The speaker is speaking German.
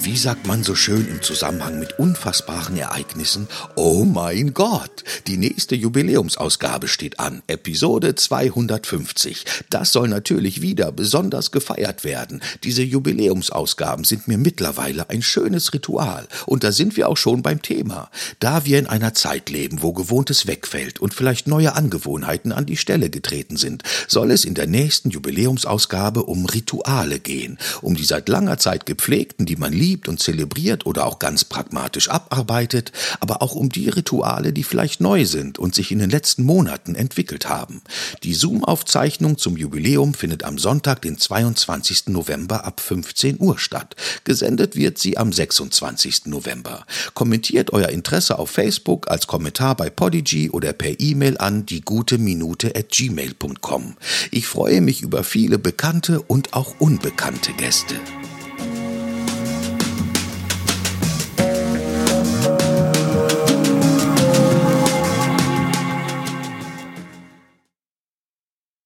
Wie sagt man so schön im Zusammenhang mit unfassbaren Ereignissen? Oh mein Gott, die nächste Jubiläumsausgabe steht an, Episode 250. Das soll natürlich wieder besonders gefeiert werden. Diese Jubiläumsausgaben sind mir mittlerweile ein schönes Ritual. Und da sind wir auch schon beim Thema. Da wir in einer Zeit leben, wo Gewohntes wegfällt und vielleicht neue Angewohnheiten an die Stelle getreten sind, soll es in der nächsten Jubiläumsausgabe um Rituale gehen, um die seit langer Zeit gepflegten, die man liebt, liebt und zelebriert oder auch ganz pragmatisch abarbeitet, aber auch um die Rituale, die vielleicht neu sind und sich in den letzten Monaten entwickelt haben. Die Zoom-Aufzeichnung zum Jubiläum findet am Sonntag, den 22. November ab 15 Uhr statt. Gesendet wird sie am 26. November. Kommentiert euer Interesse auf Facebook als Kommentar bei Podigy oder per E-Mail an die gute Minute at gmail.com. Ich freue mich über viele bekannte und auch unbekannte Gäste.